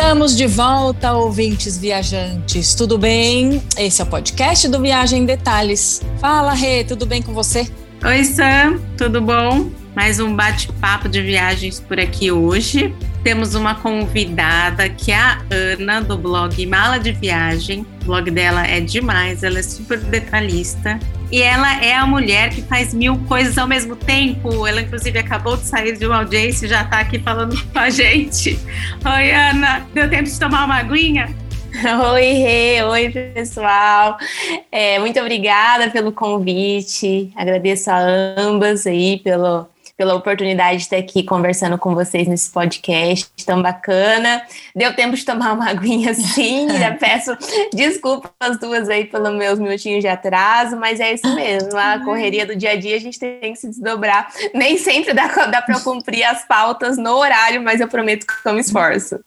Estamos de volta, ouvintes viajantes. Tudo bem? Esse é o podcast do Viagem em Detalhes. Fala, Rê, tudo bem com você? Oi, Sam, tudo bom? Mais um bate-papo de viagens por aqui hoje. Temos uma convidada que é a Ana, do blog Mala de Viagem. O blog dela é demais, ela é super detalhista. E ela é a mulher que faz mil coisas ao mesmo tempo. Ela, inclusive, acabou de sair de uma audiência e já está aqui falando com a gente. Oi, Ana, deu tempo de tomar uma aguinha? Oi, Rê, oi, pessoal. É, muito obrigada pelo convite. Agradeço a ambas aí pelo pela oportunidade de estar aqui conversando com vocês nesse podcast tão bacana. Deu tempo de tomar uma aguinha sim, já peço desculpas as duas aí pelos meus minutinhos de atraso, mas é isso mesmo, a correria do dia a dia a gente tem que se desdobrar. Nem sempre dá, dá para cumprir as pautas no horário, mas eu prometo que eu me esforço.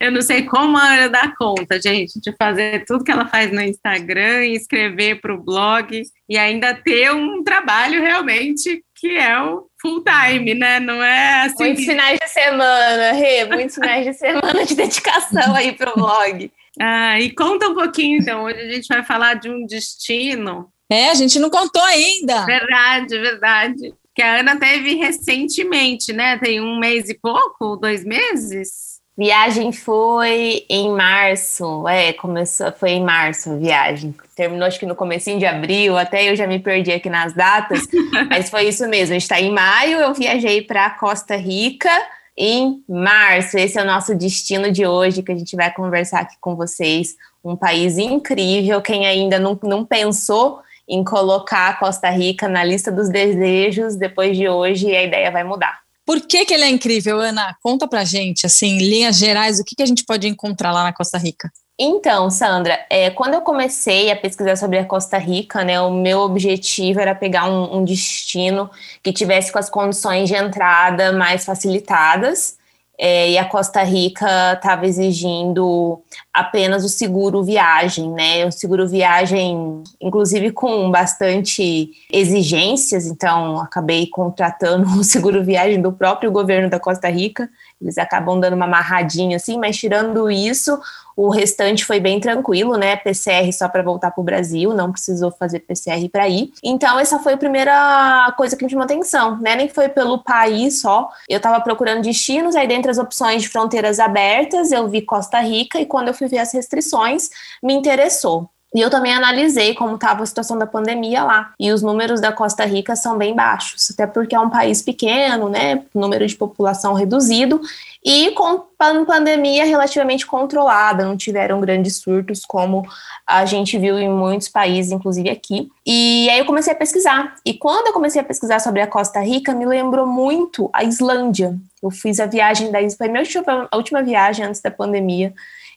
eu não sei como a Ana dá conta, gente, de fazer tudo que ela faz no Instagram escrever para o blog e ainda ter um trabalho realmente que é o full time, né? Não é assim. Muitos finais de semana, Rê, muitos finais de semana de dedicação aí pro blog. Ah, e conta um pouquinho, então. Hoje a gente vai falar de um destino. É, a gente não contou ainda. Verdade, verdade. Que a Ana teve recentemente, né? Tem um mês e pouco, dois meses. Viagem foi em março, é, começou, foi em março a viagem. Terminou acho que no comecinho de abril, até eu já me perdi aqui nas datas, mas foi isso mesmo. A gente está em maio, eu viajei para Costa Rica em março. Esse é o nosso destino de hoje, que a gente vai conversar aqui com vocês. Um país incrível. Quem ainda não, não pensou em colocar a Costa Rica na lista dos desejos, depois de hoje a ideia vai mudar. Por que, que ele é incrível, Ana? Conta pra gente, assim, em linhas gerais, o que, que a gente pode encontrar lá na Costa Rica? Então, Sandra, é, quando eu comecei a pesquisar sobre a Costa Rica, né, o meu objetivo era pegar um, um destino que tivesse com as condições de entrada mais facilitadas é, e a Costa Rica estava exigindo apenas o seguro viagem, né? O seguro viagem, inclusive com bastante exigências, então acabei contratando o seguro viagem do próprio governo da Costa Rica. Eles acabam dando uma amarradinha assim, mas tirando isso, o restante foi bem tranquilo, né? PCR só para voltar para o Brasil, não precisou fazer PCR para ir. Então, essa foi a primeira coisa que me chamou atenção, né? Nem foi pelo país só. Eu estava procurando destinos, aí dentre as opções de fronteiras abertas, eu vi Costa Rica e quando eu fui ver as restrições, me interessou. E eu também analisei como estava a situação da pandemia lá. E os números da Costa Rica são bem baixos, até porque é um país pequeno, né? Número de população reduzido e com pandemia relativamente controlada, não tiveram grandes surtos como a gente viu em muitos países, inclusive aqui. E aí eu comecei a pesquisar. E quando eu comecei a pesquisar sobre a Costa Rica, me lembrou muito a Islândia. Eu fiz a viagem da Islândia, foi a, minha última, viagem antes da pandemia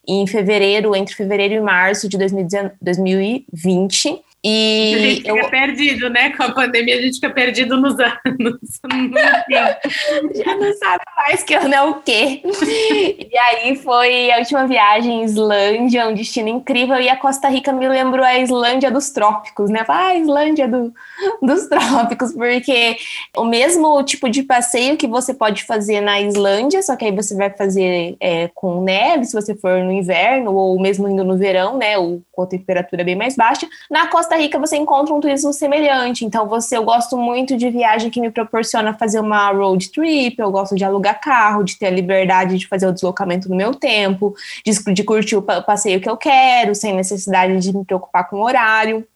em fevereiro, entre fevereiro e março de 2020. E a gente fica eu... perdido, né? Com a pandemia, a gente fica perdido nos anos. Já não sabe mais que ano é o quê. e aí foi a última viagem em Islândia, um destino incrível. E a Costa Rica me lembrou a Islândia dos trópicos, né? Ah, a Islândia do, dos trópicos, porque o mesmo tipo de passeio que você pode fazer na Islândia, só que aí você vai fazer é, com neve, se você for no inverno, ou mesmo indo no verão, né? Ou com a temperatura bem mais baixa. Na Costa Costa Rica você encontra um turismo semelhante. Então, você, eu gosto muito de viagem que me proporciona fazer uma road trip, eu gosto de alugar carro, de ter a liberdade de fazer o deslocamento no meu tempo, de, de curtir o passeio que eu quero, sem necessidade de me preocupar com o horário.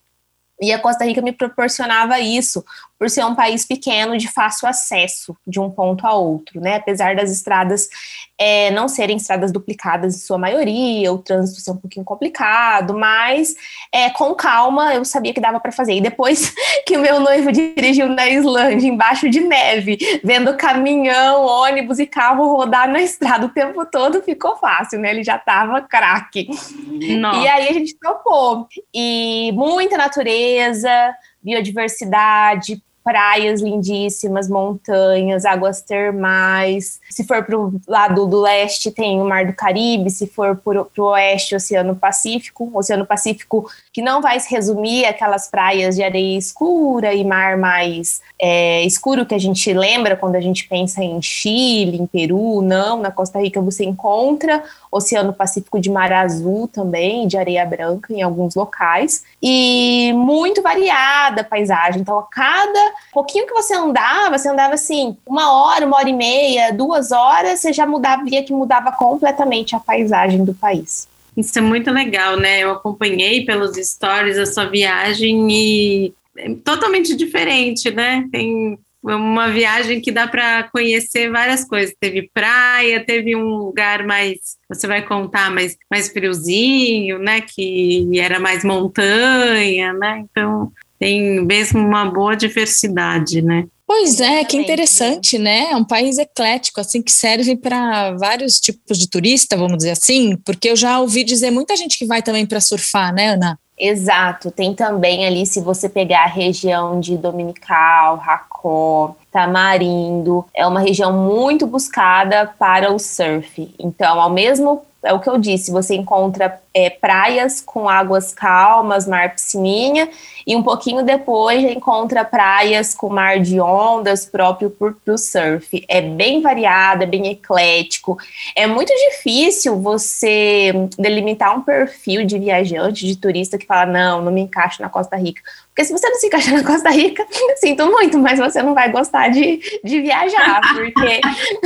E a Costa Rica me proporcionava isso, por ser um país pequeno de fácil acesso de um ponto a outro, né? Apesar das estradas é, não serem estradas duplicadas em sua maioria, o trânsito ser um pouquinho complicado, mas é, com calma eu sabia que dava para fazer. E depois que o meu noivo dirigiu na Islândia, embaixo de neve, vendo caminhão, ônibus e carro rodar na estrada o tempo todo, ficou fácil, né? Ele já tava craque. E aí a gente topou. E muita natureza, biodiversidade, praias lindíssimas, montanhas, águas termais. Se for para o lado do leste, tem o Mar do Caribe. Se for para o oeste, Oceano Pacífico. Oceano Pacífico que não vai se resumir aquelas praias de areia escura e mar mais é, escuro que a gente lembra quando a gente pensa em Chile, em Peru. Não, na Costa Rica você encontra Oceano Pacífico de mar azul também, de areia branca em alguns locais. E muito variada a paisagem. Então, a cada pouquinho que você andava, você andava assim, uma hora, uma hora e meia, duas horas, você já mudava, via que mudava completamente a paisagem do país. Isso é muito legal, né? Eu acompanhei pelos stories a sua viagem e é totalmente diferente, né? Tem uma viagem que dá para conhecer várias coisas. Teve praia, teve um lugar mais, você vai contar, mais, mais friozinho, né? Que era mais montanha, né? Então tem mesmo uma boa diversidade, né? Pois é, que interessante, né? É um país eclético, assim, que serve para vários tipos de turista, vamos dizer assim, porque eu já ouvi dizer muita gente que vai também para surfar, né, Ana? Exato, tem também ali, se você pegar a região de Dominical, Racó, Tamarindo, é uma região muito buscada para o surf. Então, ao mesmo é o que eu disse, você encontra é, praias com águas calmas, mar piscininha, e um pouquinho depois encontra praias com mar de ondas próprio para o surf. É bem variado, é bem eclético. É muito difícil você delimitar um perfil de viajante, de turista que fala, não, não me encaixo na Costa Rica. Porque se você não se encaixa na Costa Rica, sinto muito, mas você não vai gostar de, de viajar, porque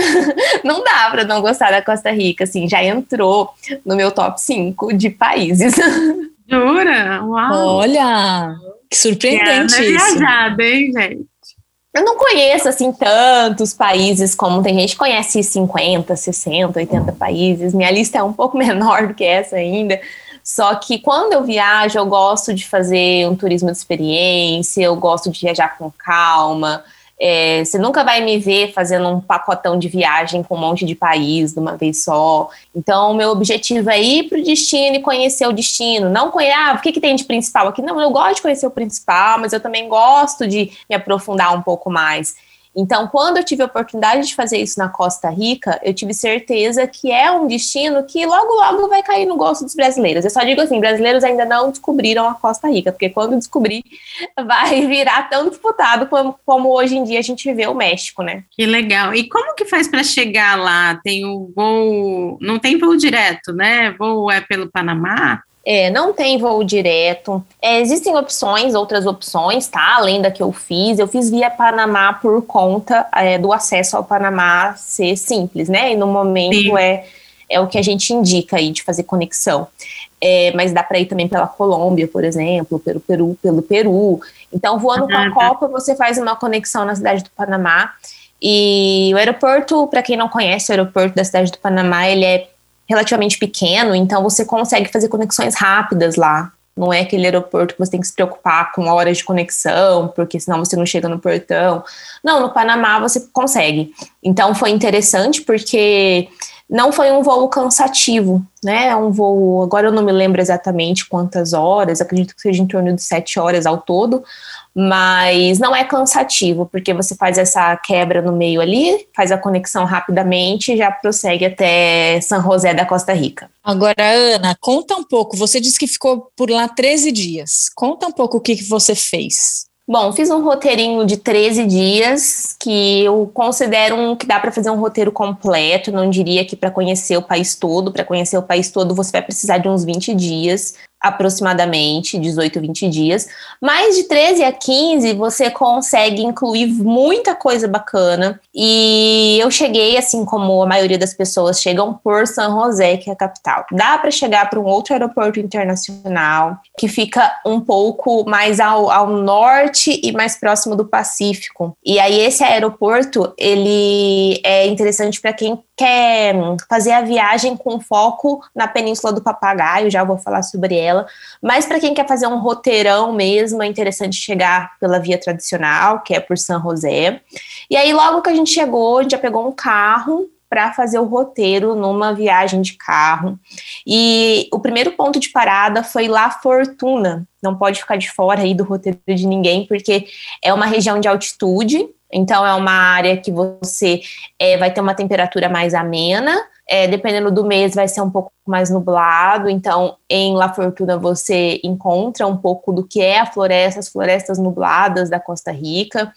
não dá para não gostar da Costa Rica, assim, já entrou no meu top 5 de países. Jura? Uau! Olha, que surpreendente é, isso. viajada, hein, gente? Eu não conheço, assim, tantos países como tem gente que conhece 50, 60, 80 países. Minha lista é um pouco menor do que essa ainda. Só que quando eu viajo, eu gosto de fazer um turismo de experiência, eu gosto de viajar com calma. É, você nunca vai me ver fazendo um pacotão de viagem com um monte de país de uma vez só. Então, o meu objetivo é ir para o destino e conhecer o destino. Não conhecer, ah, o que, que tem de principal aqui? Não, eu gosto de conhecer o principal, mas eu também gosto de me aprofundar um pouco mais. Então, quando eu tive a oportunidade de fazer isso na Costa Rica, eu tive certeza que é um destino que logo, logo vai cair no gosto dos brasileiros. Eu só digo assim: brasileiros ainda não descobriram a Costa Rica, porque quando descobrir, vai virar tão disputado como, como hoje em dia a gente vê o México, né? Que legal. E como que faz para chegar lá? Tem o voo. Não tem voo direto, né? Voo é pelo Panamá? É, não tem voo direto. É, existem opções, outras opções, tá? Além da que eu fiz. Eu fiz via Panamá por conta é, do acesso ao Panamá ser simples, né? E no momento é, é o que a gente indica aí de fazer conexão. É, mas dá para ir também pela Colômbia, por exemplo, pelo Peru, pelo Peru. Então, voando com a Copa, você faz uma conexão na cidade do Panamá. E o aeroporto, para quem não conhece, o aeroporto da cidade do Panamá, ele é relativamente pequeno, então você consegue fazer conexões rápidas lá. Não é aquele aeroporto que você tem que se preocupar com horas de conexão, porque senão você não chega no portão. Não, no Panamá você consegue. Então foi interessante porque não foi um voo cansativo, né? É um voo, agora eu não me lembro exatamente quantas horas, acredito que seja em torno de sete horas ao todo, mas não é cansativo, porque você faz essa quebra no meio ali, faz a conexão rapidamente e já prossegue até São José da Costa Rica. Agora, Ana, conta um pouco. Você disse que ficou por lá 13 dias. Conta um pouco o que, que você fez. Bom, fiz um roteirinho de 13 dias que eu considero um, que dá para fazer um roteiro completo. Não diria que para conhecer o país todo, para conhecer o país todo você vai precisar de uns 20 dias aproximadamente 18, 20 dias. Mais de 13 a 15 você consegue incluir muita coisa bacana. E eu cheguei, assim como a maioria das pessoas chegam por São José, que é a capital. Dá para chegar para um outro aeroporto internacional que fica um pouco mais ao, ao norte e mais próximo do Pacífico. E aí esse aeroporto, ele é interessante para quem quer fazer a viagem com foco na Península do Papagaio, já vou falar sobre ela, mas para quem quer fazer um roteirão mesmo, é interessante chegar pela via tradicional, que é por São José. E aí, logo que a gente chegou, a gente já pegou um carro para fazer o roteiro numa viagem de carro. E o primeiro ponto de parada foi La Fortuna. Não pode ficar de fora aí do roteiro de ninguém, porque é uma região de altitude, então é uma área que você é, vai ter uma temperatura mais amena. É, dependendo do mês, vai ser um pouco mais nublado. Então, em La Fortuna, você encontra um pouco do que é a floresta, as florestas nubladas da Costa Rica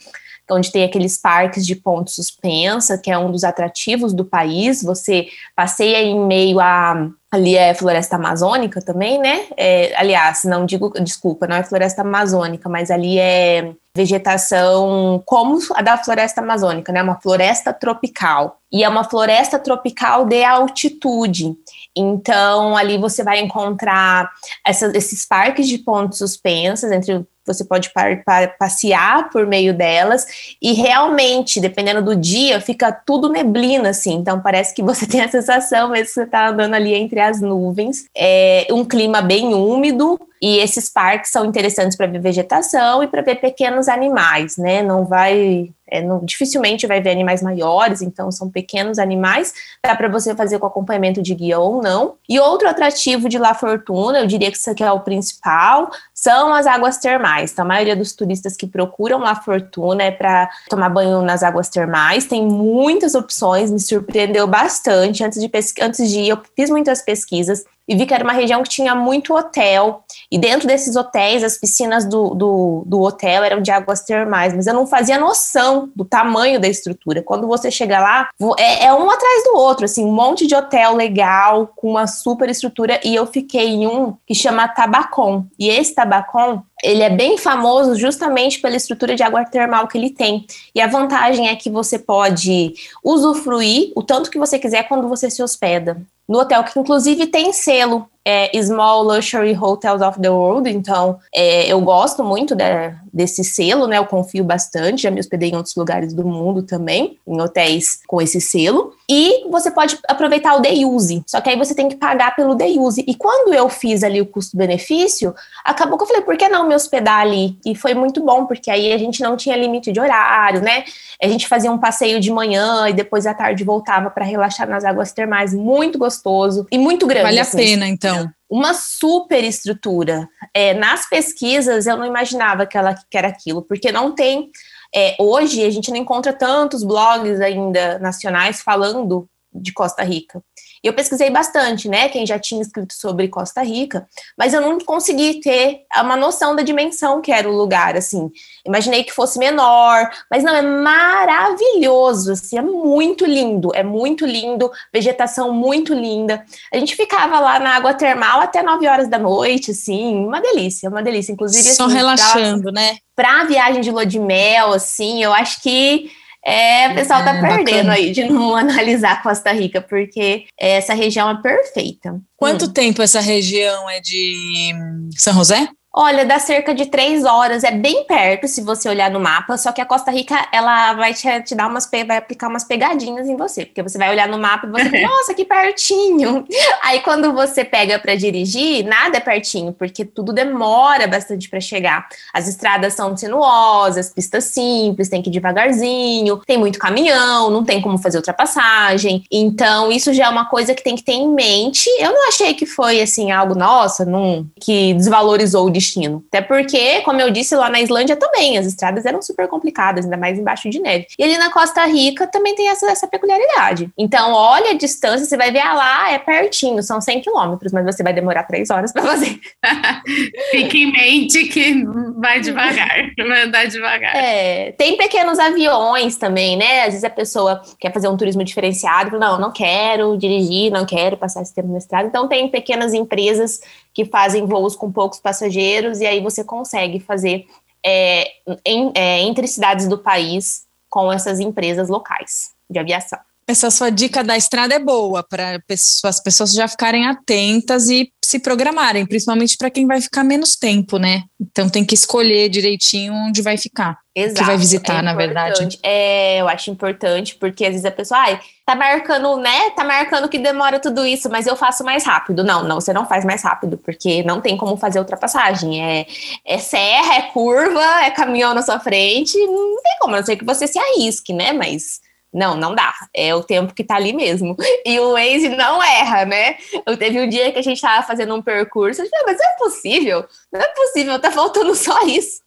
onde tem aqueles parques de ponte suspensa, que é um dos atrativos do país. Você passeia em meio a ali é floresta amazônica também, né? É, aliás, não digo, desculpa, não é floresta amazônica, mas ali é vegetação como a da floresta amazônica, né? Uma floresta tropical. E é uma floresta tropical de altitude. Então, ali você vai encontrar essa, esses parques de pontes suspensas entre você pode par, par, passear por meio delas e realmente, dependendo do dia, fica tudo neblina, assim. Então parece que você tem a sensação mesmo que você está andando ali entre as nuvens. É um clima bem úmido, e esses parques são interessantes para ver vegetação e para ver pequenos animais, né? Não vai é, não, dificilmente vai ver animais maiores, então são pequenos animais, dá para você fazer com acompanhamento de guia ou não. E outro atrativo de La Fortuna, eu diria que isso aqui é o principal, são as águas termais. Então, a maioria dos turistas que procuram La Fortuna é para tomar banho nas águas termais, tem muitas opções, me surpreendeu bastante. Antes de, antes de ir, eu fiz muitas pesquisas e vi que era uma região que tinha muito hotel. E dentro desses hotéis, as piscinas do, do, do, hotel eram de águas termais, mas eu não fazia noção do tamanho da estrutura. Quando você chega lá, é, é um atrás do outro, assim, um monte de hotel legal, com uma super estrutura. E eu fiquei em um que chama Tabacon. E esse Tabacon, ele é bem famoso justamente pela estrutura de água termal que ele tem. E a vantagem é que você pode usufruir o tanto que você quiser quando você se hospeda no hotel, que inclusive tem selo é, Small Luxury Hotels of the World, então é, eu gosto muito de, desse selo, né? Eu confio bastante, já me hospedei em outros lugares do mundo também, em hotéis com esse selo. E você pode aproveitar o day use, só que aí você tem que pagar pelo day use. E quando eu fiz ali o custo-benefício, acabou que eu falei, por que não me hospedar ali? E foi muito bom, porque aí a gente não tinha limite de horário, né? A gente fazia um passeio de manhã e depois à tarde voltava para relaxar nas águas termais, muito gostoso e muito grande. Vale assim, a pena, então. Uma super estrutura. É, nas pesquisas, eu não imaginava que, ela, que era aquilo, porque não tem. É, hoje, a gente não encontra tantos blogs ainda nacionais falando de Costa Rica. Eu pesquisei bastante, né? Quem já tinha escrito sobre Costa Rica, mas eu não consegui ter uma noção da dimensão que era o lugar, assim. Imaginei que fosse menor, mas não, é maravilhoso, assim, é muito lindo, é muito lindo, vegetação muito linda. A gente ficava lá na água termal até 9 horas da noite, assim, uma delícia, uma delícia. Inclusive, Só assim, relaxando, pra, né? Pra viagem de lua de mel, assim, eu acho que é, o pessoal tá é, perdendo bacana. aí de não analisar Costa Rica, porque essa região é perfeita. Quanto hum. tempo essa região é de São José? Olha, dá cerca de três horas, é bem perto se você olhar no mapa, só que a Costa Rica, ela vai te, te dar umas, vai aplicar umas pegadinhas em você, porque você vai olhar no mapa e você, nossa, que pertinho. Aí quando você pega para dirigir, nada é pertinho, porque tudo demora bastante para chegar. As estradas são sinuosas, pistas simples, tem que ir devagarzinho, tem muito caminhão, não tem como fazer ultrapassagem. Então, isso já é uma coisa que tem que ter em mente. Eu não achei que foi assim algo, nossa, não, que desvalorizou o destino destino. Até porque, como eu disse, lá na Islândia também, as estradas eram super complicadas, ainda mais embaixo de neve. E ali na Costa Rica também tem essa, essa peculiaridade. Então, olha a distância, você vai ver, ah lá, é pertinho, são 100 quilômetros, mas você vai demorar três horas para fazer. Fique em mente que vai devagar, vai andar devagar. É, tem pequenos aviões também, né? Às vezes a pessoa quer fazer um turismo diferenciado, não, não quero dirigir, não quero passar esse tempo na estrada. Então, tem pequenas empresas que fazem voos com poucos passageiros, e aí você consegue fazer é, em, é, entre cidades do país com essas empresas locais de aviação. Essa sua dica da estrada é boa para as pessoas já ficarem atentas e se programarem, principalmente para quem vai ficar menos tempo, né? Então tem que escolher direitinho onde vai ficar. Exato. Que vai visitar, é na verdade. É, eu acho importante, porque às vezes a pessoa, ai, tá marcando, né? Tá marcando que demora tudo isso, mas eu faço mais rápido. Não, não, você não faz mais rápido, porque não tem como fazer ultrapassagem. É, é serra, é curva, é caminhão na sua frente, não tem como, a não ser que você se arrisque, né? Mas Não, não dá. É o tempo que tá ali mesmo. E o Waze não erra, né? Eu teve um dia que a gente tava fazendo um percurso, eu disse, mas não é possível, não é possível, tá faltando só isso.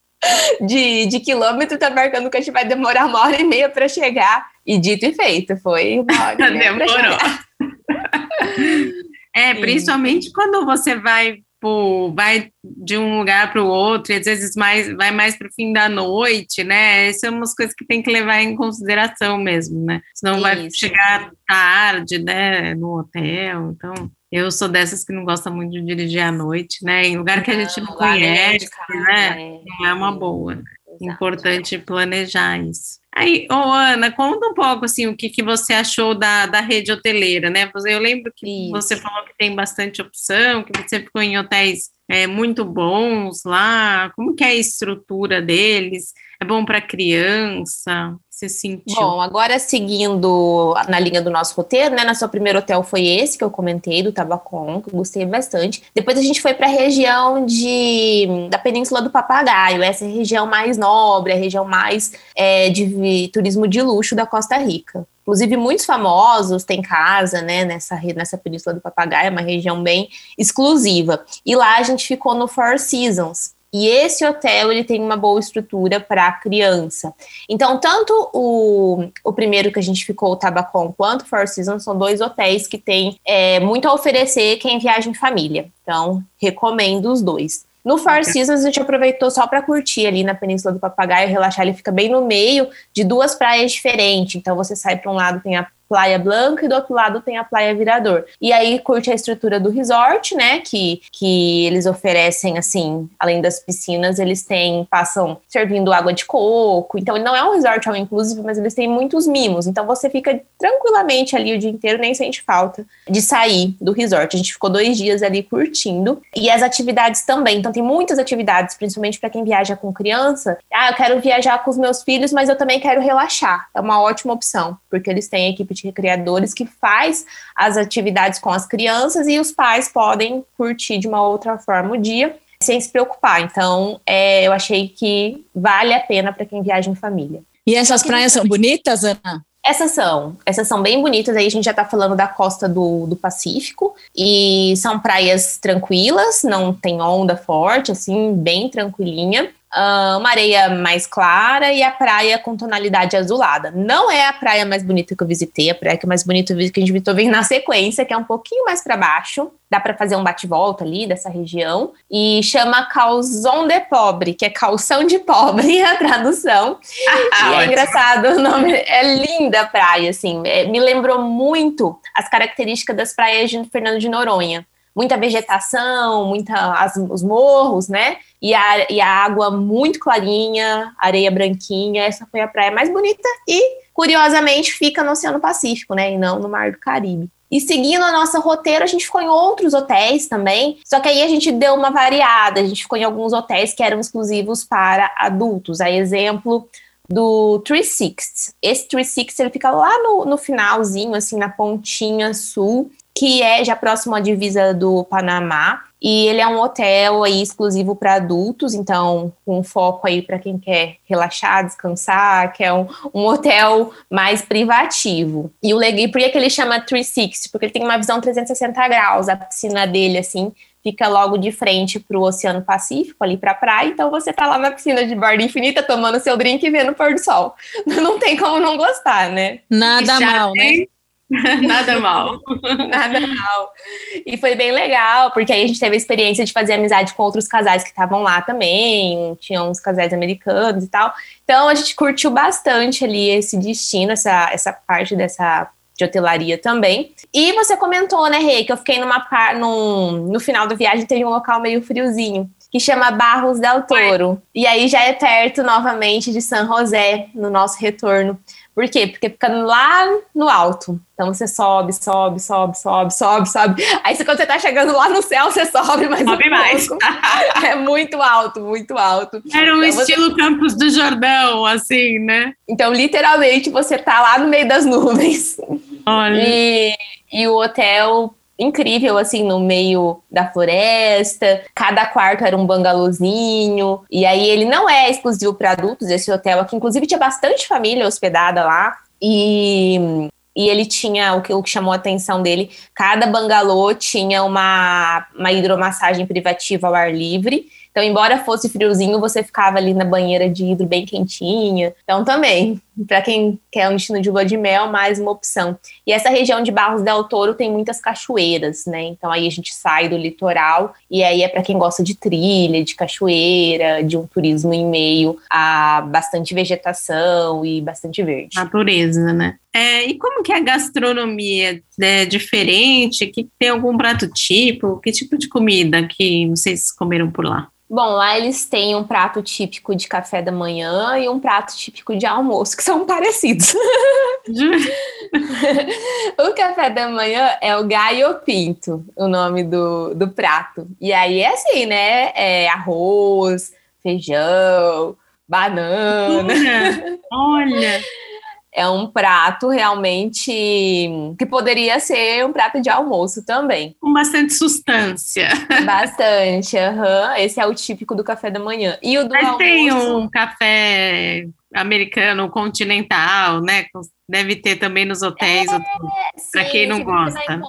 De, de quilômetro, tá marcando que a gente vai demorar uma hora e meia para chegar. E dito e feito, foi uma hora e meia. Demorou. é, principalmente quando você vai tipo, vai de um lugar para o outro, e às vezes mais, vai mais para o fim da noite, né? Essas são umas coisas que tem que levar em consideração mesmo, né? Senão Isso. vai chegar tarde, né, no hotel. Então, eu sou dessas que não gosta muito de dirigir à noite, né? Em lugar que a gente não, conhece, né? É, não é uma boa. Exato. Importante planejar isso. Aí, ô Ana, conta um pouco assim o que, que você achou da, da rede hoteleira, né? Eu lembro que Isso. você falou que tem bastante opção, que você ficou em hotéis é, muito bons lá. Como que é a estrutura deles? É bom para criança? Você sentiu? Bom, agora seguindo na linha do nosso roteiro, né? Nosso primeiro hotel foi esse que eu comentei, do Tabacon, que eu gostei bastante. Depois a gente foi para a região de, da Península do Papagaio, essa é a região mais nobre, a região mais é, de turismo de luxo da Costa Rica. Inclusive, muitos famosos têm casa, né, nessa, nessa Península do Papagaio, é uma região bem exclusiva. E lá a gente ficou no Four Seasons, e esse hotel ele tem uma boa estrutura para criança. Então, tanto o, o primeiro que a gente ficou, o Tabacon, quanto o Four Seasons, são dois hotéis que têm é, muito a oferecer quem viaja em família. Então, recomendo os dois. No Four Seasons a gente aproveitou só para curtir ali na Península do Papagaio, relaxar. Ele fica bem no meio de duas praias diferentes. Então você sai para um lado tem a Praia Blanca e do outro lado tem a Praia Virador. E aí curte a estrutura do resort, né? Que, que eles oferecem, assim, além das piscinas, eles têm, passam servindo água de coco. Então ele não é um resort all inclusive, mas eles têm muitos mimos. Então você fica tranquilamente ali o dia inteiro, nem sente falta de sair do resort. A gente ficou dois dias ali curtindo. E as atividades também. Então tem muitas atividades, principalmente para quem viaja com criança. Ah, eu quero viajar com os meus filhos, mas eu também quero relaxar. É uma ótima opção, porque eles têm equipe de recreadores que faz as atividades com as crianças e os pais podem curtir de uma outra forma o dia sem se preocupar. Então, é, eu achei que vale a pena para quem viaja em família. E essas praias são bonitas, Ana? Essas são, essas são bem bonitas. Aí a gente já está falando da costa do, do Pacífico e são praias tranquilas, não tem onda forte, assim, bem tranquilinha. Uh, uma areia mais clara e a praia com tonalidade azulada. Não é a praia mais bonita que eu visitei, a praia que é mais bonita que a gente visitou vem na sequência, que é um pouquinho mais para baixo. Dá para fazer um bate-volta ali dessa região. E chama Calzon de Pobre, que é calção de pobre, a tradução. Ah, é engraçado, o nome é linda a praia, assim. É, me lembrou muito as características das praias de Fernando de Noronha muita vegetação, muita as, os morros, né? E a, e a água muito clarinha, areia branquinha. Essa foi a praia mais bonita e, curiosamente, fica no Oceano Pacífico, né? E não no Mar do Caribe. E seguindo a nossa roteiro, a gente ficou em outros hotéis também. Só que aí a gente deu uma variada. A gente ficou em alguns hotéis que eram exclusivos para adultos. A exemplo do 360. Esse 360 ele fica lá no, no finalzinho, assim, na pontinha sul que é já próximo à divisa do Panamá. E ele é um hotel aí exclusivo para adultos, então com foco aí para quem quer relaxar, descansar, que é um, um hotel mais privativo. E o legal, por que ele chama 360? Porque ele tem uma visão 360 graus, a piscina dele assim fica logo de frente para o Oceano Pacífico, ali para a praia, então você tá lá na piscina de borda infinita tomando seu drink e vendo o pôr do sol. Não tem como não gostar, né? Nada mal, né? tem... né? Nada mal. Nada mal. E foi bem legal, porque aí a gente teve a experiência de fazer amizade com outros casais que estavam lá também, tinham uns casais americanos e tal. Então a gente curtiu bastante ali esse destino, essa, essa parte dessa de hotelaria também. E você comentou, né, Rei, que eu fiquei numa num, no final da viagem teve um local meio friozinho que chama Barros del Toro. E aí já é perto novamente de San José, no nosso retorno. Por quê? Porque fica lá no alto. Então você sobe, sobe, sobe, sobe, sobe, sobe. Aí quando você tá chegando lá no céu, você sobe mais sobe um mais. é muito alto, muito alto. Era um então, estilo você... Campos do Jordão, assim, né? Então, literalmente, você tá lá no meio das nuvens. Olha. E, e o hotel incrível, assim, no meio da floresta. Cada quarto era um bangalôzinho. E aí ele não é exclusivo para adultos, esse hotel aqui. Inclusive, tinha bastante família hospedada lá. e e ele tinha o que, o que chamou a atenção dele. Cada bangalô tinha uma, uma hidromassagem privativa ao ar livre. Então, embora fosse friozinho, você ficava ali na banheira de hidro bem quentinha. Então, também, para quem quer um destino de lua de mel, mais uma opção. E essa região de Barros del Toro tem muitas cachoeiras, né? Então, aí a gente sai do litoral e aí é para quem gosta de trilha, de cachoeira, de um turismo em meio a bastante vegetação e bastante verde. Natureza, né? É, e como que é a gastronomia é diferente? Que tem algum prato tipo? Que tipo de comida que vocês comeram por lá? Bom, lá eles têm um prato típico de café da manhã e um prato típico de almoço, que são parecidos. o café da manhã é o gaio pinto, o nome do, do prato. E aí é assim, né? É arroz, feijão, banana. Olha! é um prato realmente que poderia ser um prato de almoço também. Com bastante substância. Bastante, uhum. esse é o típico do café da manhã. E o do Mas almoço... tem um café americano continental, né? Deve ter também nos hotéis, é, para quem não gosta.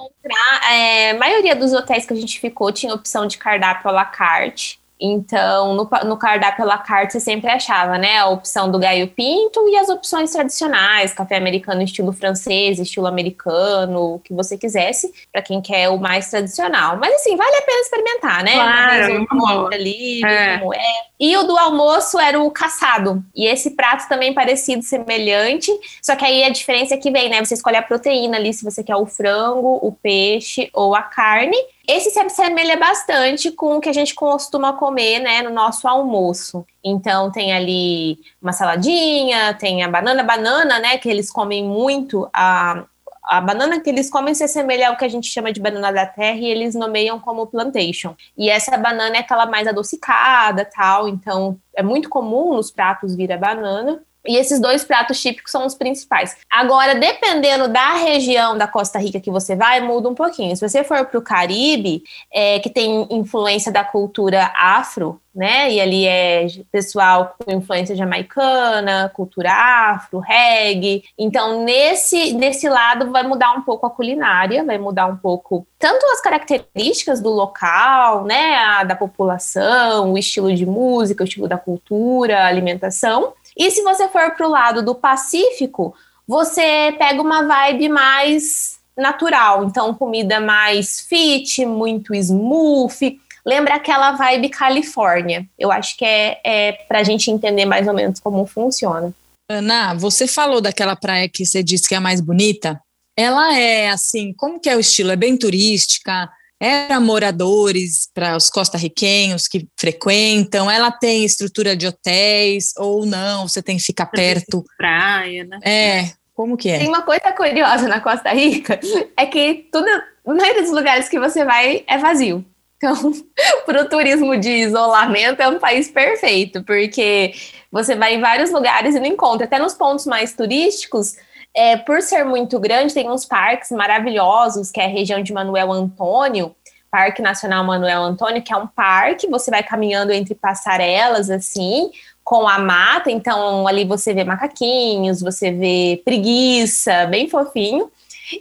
É, a maioria dos hotéis que a gente ficou tinha opção de cardápio à la carte. Então, no, no cardápio à la carte, você sempre achava, né, a opção do gaio pinto e as opções tradicionais, café americano estilo francês, estilo americano, o que você quisesse, para quem quer o mais tradicional. Mas, assim, vale a pena experimentar, né? Claro, uma vez ali, é. como é. E o do almoço era o caçado. E esse prato também parecido, semelhante, só que aí a diferença é que vem, né, você escolhe a proteína ali, se você quer o frango, o peixe ou a carne, esse se assemelha bastante com o que a gente costuma comer, né, no nosso almoço. Então tem ali uma saladinha, tem a banana, banana, né, que eles comem muito. A, a banana que eles comem se assemelha ao que a gente chama de banana da terra e eles nomeiam como plantation. E essa banana é aquela mais adocicada, tal. Então é muito comum nos pratos vir a banana. E esses dois pratos típicos são os principais. Agora, dependendo da região da Costa Rica que você vai, muda um pouquinho. Se você for para o Caribe, é, que tem influência da cultura afro, né? E ali é pessoal com influência jamaicana, cultura afro, reggae. Então, nesse, nesse lado, vai mudar um pouco a culinária, vai mudar um pouco tanto as características do local, né? A, da população, o estilo de música, o estilo da cultura, a alimentação e se você for para o lado do Pacífico, você pega uma vibe mais natural, então comida mais fit, muito smooth, lembra aquela vibe Califórnia. Eu acho que é, é para a gente entender mais ou menos como funciona. Ana, você falou daquela praia que você disse que é a mais bonita. Ela é assim, como que é o estilo? É bem turística? Era moradores para os costarriquenhos que frequentam, ela tem estrutura de hotéis ou não, você tem que ficar perto. Praia, né? É, como que é? Tem uma coisa curiosa na Costa Rica, é que tudo, a maioria dos lugares que você vai é vazio. Então, para o turismo de isolamento, é um país perfeito, porque você vai em vários lugares e não encontra. Até nos pontos mais turísticos, é, por ser muito grande, tem uns parques maravilhosos, que é a região de Manuel Antônio, Parque Nacional Manuel Antônio, que é um parque, você vai caminhando entre passarelas, assim, com a mata, então ali você vê macaquinhos, você vê preguiça, bem fofinho.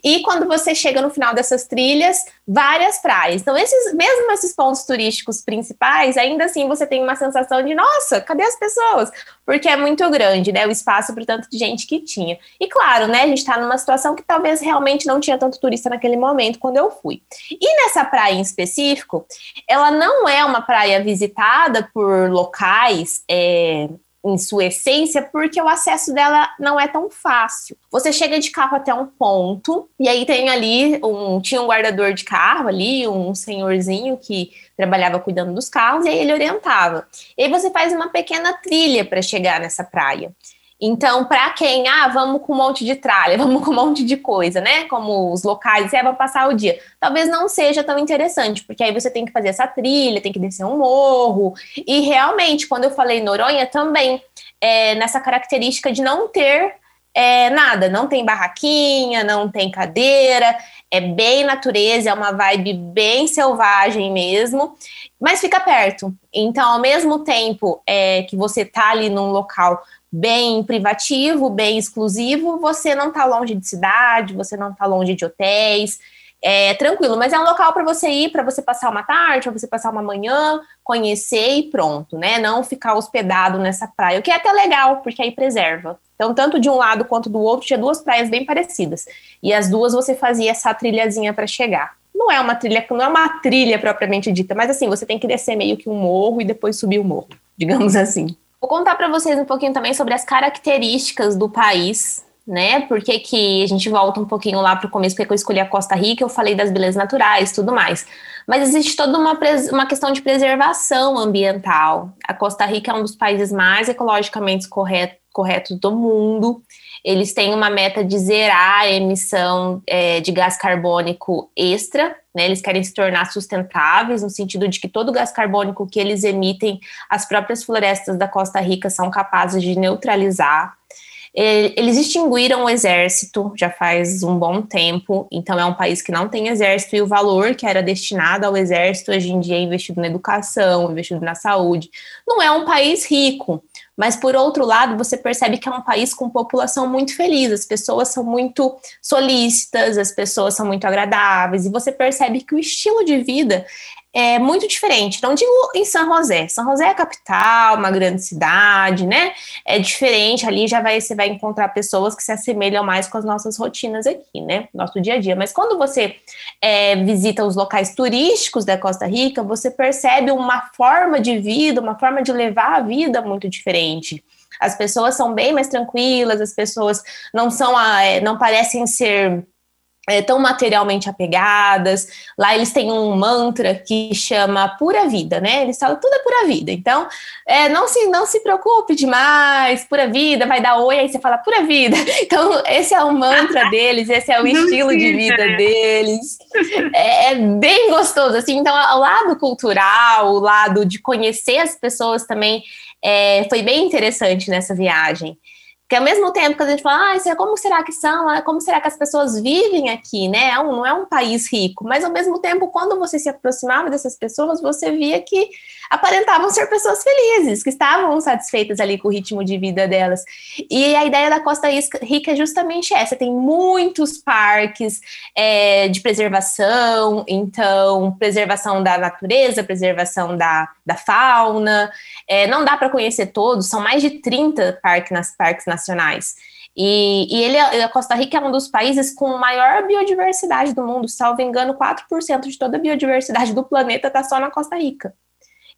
E quando você chega no final dessas trilhas, várias praias. Então, esses, mesmo esses pontos turísticos principais, ainda assim você tem uma sensação de, nossa, cadê as pessoas? Porque é muito grande, né? O espaço para tanto de gente que tinha. E claro, né? A gente está numa situação que talvez realmente não tinha tanto turista naquele momento quando eu fui. E nessa praia em específico, ela não é uma praia visitada por locais. É, em sua essência, porque o acesso dela não é tão fácil. Você chega de carro até um ponto, e aí tem ali um. Tinha um guardador de carro ali, um senhorzinho que trabalhava cuidando dos carros, e aí ele orientava. E aí você faz uma pequena trilha para chegar nessa praia. Então, para quem, ah, vamos com um monte de tralha, vamos com um monte de coisa, né? Como os locais, é, vão passar o dia. Talvez não seja tão interessante, porque aí você tem que fazer essa trilha, tem que descer um morro. E realmente, quando eu falei Noronha, também é nessa característica de não ter é nada, não tem barraquinha, não tem cadeira, é bem natureza, é uma vibe bem selvagem mesmo, mas fica perto. Então, ao mesmo tempo é, que você tá ali num local bem privativo, bem exclusivo, você não tá longe de cidade, você não tá longe de hotéis, é tranquilo, mas é um local para você ir, para você passar uma tarde, para você passar uma manhã, conhecer e pronto, né? Não ficar hospedado nessa praia, o que é até legal, porque aí preserva. Então, tanto de um lado quanto do outro, tinha duas praias bem parecidas. E as duas você fazia essa trilhazinha para chegar. Não é uma trilha, não é uma trilha propriamente dita, mas assim, você tem que descer meio que um morro e depois subir o morro, digamos assim. Vou contar para vocês um pouquinho também sobre as características do país, né? Por que, que a gente volta um pouquinho lá para o começo, porque eu escolhi a Costa Rica, eu falei das belezas naturais tudo mais. Mas existe toda uma, uma questão de preservação ambiental. A Costa Rica é um dos países mais ecologicamente correto, corretos do mundo. Eles têm uma meta de zerar a emissão é, de gás carbônico extra, né? Eles querem se tornar sustentáveis, no sentido de que todo o gás carbônico que eles emitem, as próprias florestas da Costa Rica são capazes de neutralizar. Eles extinguiram o exército já faz um bom tempo, então é um país que não tem exército e o valor que era destinado ao exército hoje em dia é investido na educação, investido na saúde. Não é um país rico, mas por outro lado, você percebe que é um país com população muito feliz, as pessoas são muito solícitas, as pessoas são muito agradáveis, e você percebe que o estilo de vida é muito diferente. Não digo em São José. São José é capital, uma grande cidade, né? É diferente. Ali já vai você vai encontrar pessoas que se assemelham mais com as nossas rotinas aqui, né? Nosso dia a dia. Mas quando você é, visita os locais turísticos da Costa Rica, você percebe uma forma de vida, uma forma de levar a vida muito diferente. As pessoas são bem mais tranquilas, as pessoas não são, é, não parecem ser é, tão materialmente apegadas. Lá eles têm um mantra que chama pura vida, né? Eles falam tudo é pura vida. Então, é, não se não se preocupe demais, pura vida, vai dar oi, aí você fala pura vida. Então, esse é o mantra deles, esse é o estilo de vida deles. É, é, bem gostoso, assim. Então, o lado cultural, o lado de conhecer as pessoas também é, foi bem interessante nessa viagem. Porque ao mesmo tempo que a gente fala, ah, como será que são, ah, como será que as pessoas vivem aqui, né? É não é um país rico, mas ao mesmo tempo, quando você se aproximava dessas pessoas, você via que aparentavam ser pessoas felizes, que estavam satisfeitas ali com o ritmo de vida delas. E a ideia da Costa Rica é justamente essa: tem muitos parques é, de preservação, então, preservação da natureza, preservação da, da fauna. É, não dá para conhecer todos, são mais de 30 parques, nas, parques nacionais. E, e, ele, a Costa Rica é um dos países com maior biodiversidade do mundo, salvo engano, 4% de toda a biodiversidade do planeta está só na Costa Rica.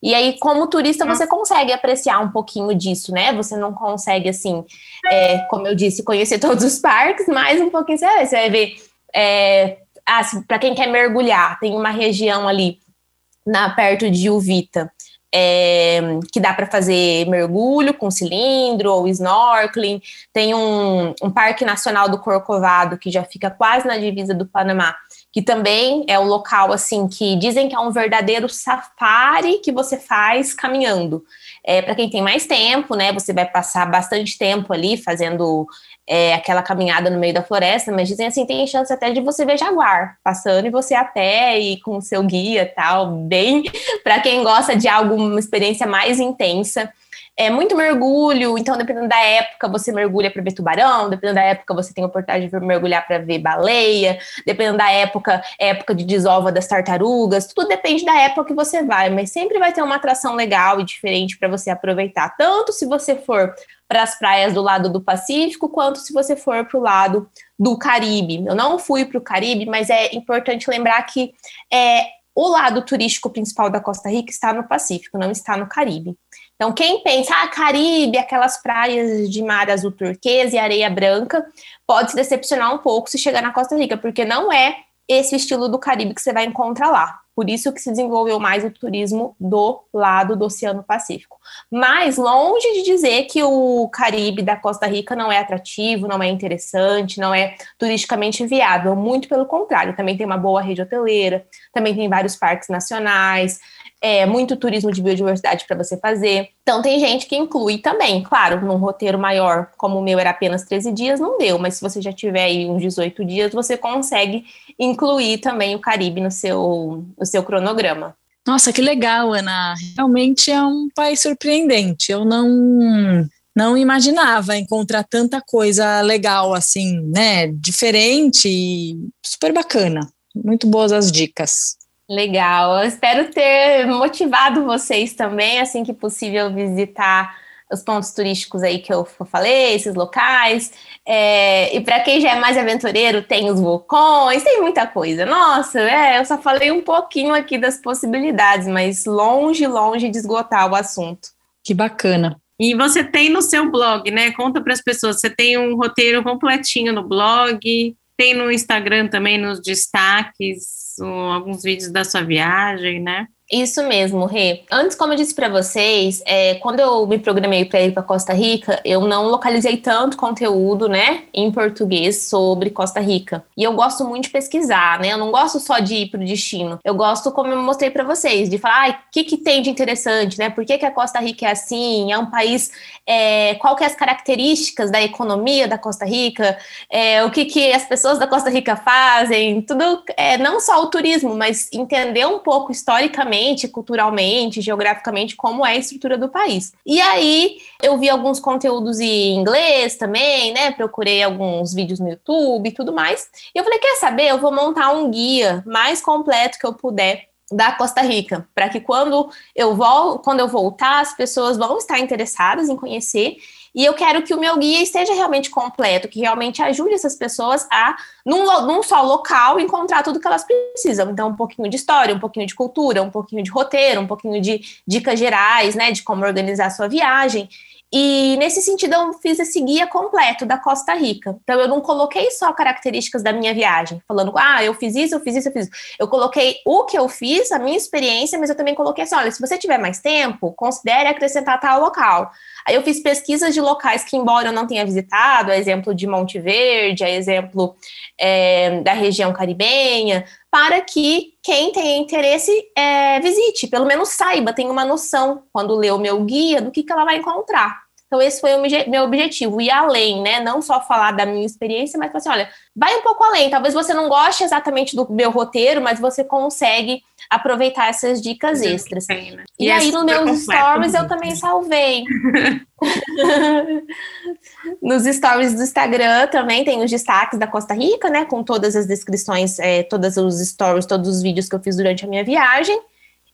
E aí, como turista, você consegue apreciar um pouquinho disso, né? Você não consegue, assim, é, como eu disse, conhecer todos os parques, mas um pouquinho você vai, você vai ver. É, assim, para quem quer mergulhar, tem uma região ali na perto de Uvita. É, que dá para fazer mergulho com cilindro ou snorkeling. Tem um, um Parque Nacional do Corcovado, que já fica quase na divisa do Panamá, que também é o local assim que dizem que é um verdadeiro safari que você faz caminhando. É, para quem tem mais tempo, né? Você vai passar bastante tempo ali fazendo é, aquela caminhada no meio da floresta, mas dizem assim, tem chance até de você ver jaguar passando e você a pé e com o seu guia tal, bem para quem gosta de algo, uma experiência mais intensa é muito mergulho, então dependendo da época você mergulha para ver tubarão, dependendo da época você tem oportunidade de mergulhar para ver baleia, dependendo da época, época de desova das tartarugas, tudo depende da época que você vai, mas sempre vai ter uma atração legal e diferente para você aproveitar, tanto se você for para as praias do lado do Pacífico, quanto se você for para o lado do Caribe. Eu não fui para o Caribe, mas é importante lembrar que é, o lado turístico principal da Costa Rica está no Pacífico, não está no Caribe. Então, quem pensa, ah, Caribe, aquelas praias de mar azul turquesa e areia branca, pode se decepcionar um pouco se chegar na Costa Rica, porque não é esse estilo do Caribe que você vai encontrar lá. Por isso que se desenvolveu mais o turismo do lado do Oceano Pacífico. Mas longe de dizer que o Caribe da Costa Rica não é atrativo, não é interessante, não é turisticamente viável. Muito pelo contrário, também tem uma boa rede hoteleira, também tem vários parques nacionais, é, muito turismo de biodiversidade para você fazer. Então, tem gente que inclui também. Claro, num roteiro maior, como o meu era apenas 13 dias, não deu, mas se você já tiver aí uns 18 dias, você consegue incluir também o Caribe no seu, no seu cronograma. Nossa, que legal, Ana. Realmente é um país surpreendente. Eu não não imaginava encontrar tanta coisa legal assim, né? Diferente e super bacana. Muito boas as dicas. Legal. Eu espero ter motivado vocês também, assim que possível, visitar os pontos turísticos aí que eu falei, esses locais. É, e para quem já é mais aventureiro, tem os vulcões, tem muita coisa. Nossa, é, eu só falei um pouquinho aqui das possibilidades, mas longe, longe de esgotar o assunto. Que bacana. E você tem no seu blog, né? Conta para as pessoas. Você tem um roteiro completinho no blog, tem no Instagram também, nos destaques, alguns vídeos da sua viagem, né? Isso mesmo, Rê. Antes, como eu disse para vocês, é, quando eu me programei para ir para Costa Rica, eu não localizei tanto conteúdo, né, em português sobre Costa Rica. E eu gosto muito de pesquisar, né? Eu não gosto só de ir pro destino. Eu gosto, como eu mostrei para vocês, de falar, o que que tem de interessante, né? Por que, que a Costa Rica é assim? É um país, é, qual que é as características da economia da Costa Rica? É, o que que as pessoas da Costa Rica fazem? Tudo, é, não só o turismo, mas entender um pouco historicamente culturalmente, geograficamente, como é a estrutura do país. E aí eu vi alguns conteúdos em inglês também, né? Procurei alguns vídeos no YouTube e tudo mais. E eu falei: quer saber? Eu vou montar um guia mais completo que eu puder da Costa Rica, para que quando eu vou, quando eu voltar, as pessoas vão estar interessadas em conhecer e eu quero que o meu guia esteja realmente completo, que realmente ajude essas pessoas a, num, num só local, encontrar tudo que elas precisam. Então, um pouquinho de história, um pouquinho de cultura, um pouquinho de roteiro, um pouquinho de dicas gerais, né, de como organizar a sua viagem. E nesse sentido, eu fiz esse guia completo da Costa Rica. Então, eu não coloquei só características da minha viagem, falando, ah, eu fiz isso, eu fiz isso, eu fiz isso. Eu coloquei o que eu fiz, a minha experiência, mas eu também coloquei assim: olha, se você tiver mais tempo, considere acrescentar tal local. Aí eu fiz pesquisas de locais que, embora eu não tenha visitado, a exemplo de Monte Verde, a exemplo é, da região caribenha, para que quem tem interesse é, visite, pelo menos saiba, tenha uma noção, quando lê o meu guia, do que, que ela vai encontrar. Então, esse foi o meu objetivo, ir além, né? Não só falar da minha experiência, mas assim, olha, vai um pouco além. Talvez você não goste exatamente do meu roteiro, mas você consegue aproveitar essas dicas extras. Né? E, e aí, nos meus stories, eu também salvei. Nos stories do Instagram também tem os destaques da Costa Rica, né? Com todas as descrições, é, todos os stories, todos os vídeos que eu fiz durante a minha viagem.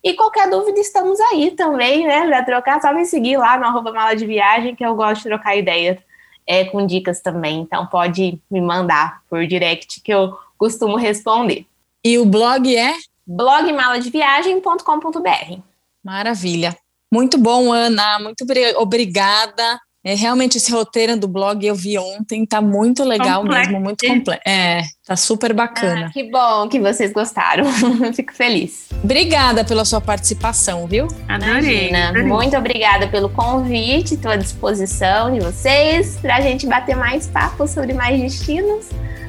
E qualquer dúvida, estamos aí também, né? Para trocar, só me seguir lá no arroba mala de viagem, que eu gosto de trocar ideia é, com dicas também. Então pode me mandar por direct que eu costumo responder. E o blog é? blogmaladeviagem.com.br. Maravilha. Muito bom, Ana. Muito obrigada. É, realmente esse roteiro do blog eu vi ontem, tá muito legal completo. mesmo, muito completo. É, tá super bacana. Ah, que bom que vocês gostaram. Fico feliz. Obrigada pela sua participação, viu? Adorei, adorei. Muito obrigada pelo convite, estou à disposição de vocês para a gente bater mais papo sobre mais destinos.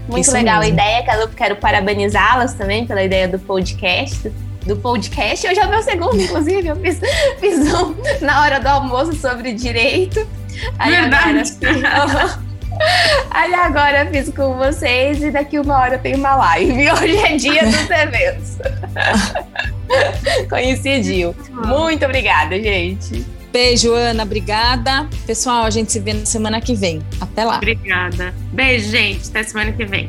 Muito Isso legal mesmo. a ideia, quero, quero parabenizá-las também pela ideia do podcast do podcast. Hoje é o meu segundo, inclusive. Eu fiz, fiz um na hora do almoço sobre direito. Aí Verdade. agora. Aí agora fiz com vocês e daqui uma hora tem uma live. Hoje é dia dos eventos. Coincidiu. Muito obrigada, gente. Beijo, Ana. Obrigada. Pessoal, a gente se vê na semana que vem. Até lá. Obrigada. Beijo, gente. Até semana que vem.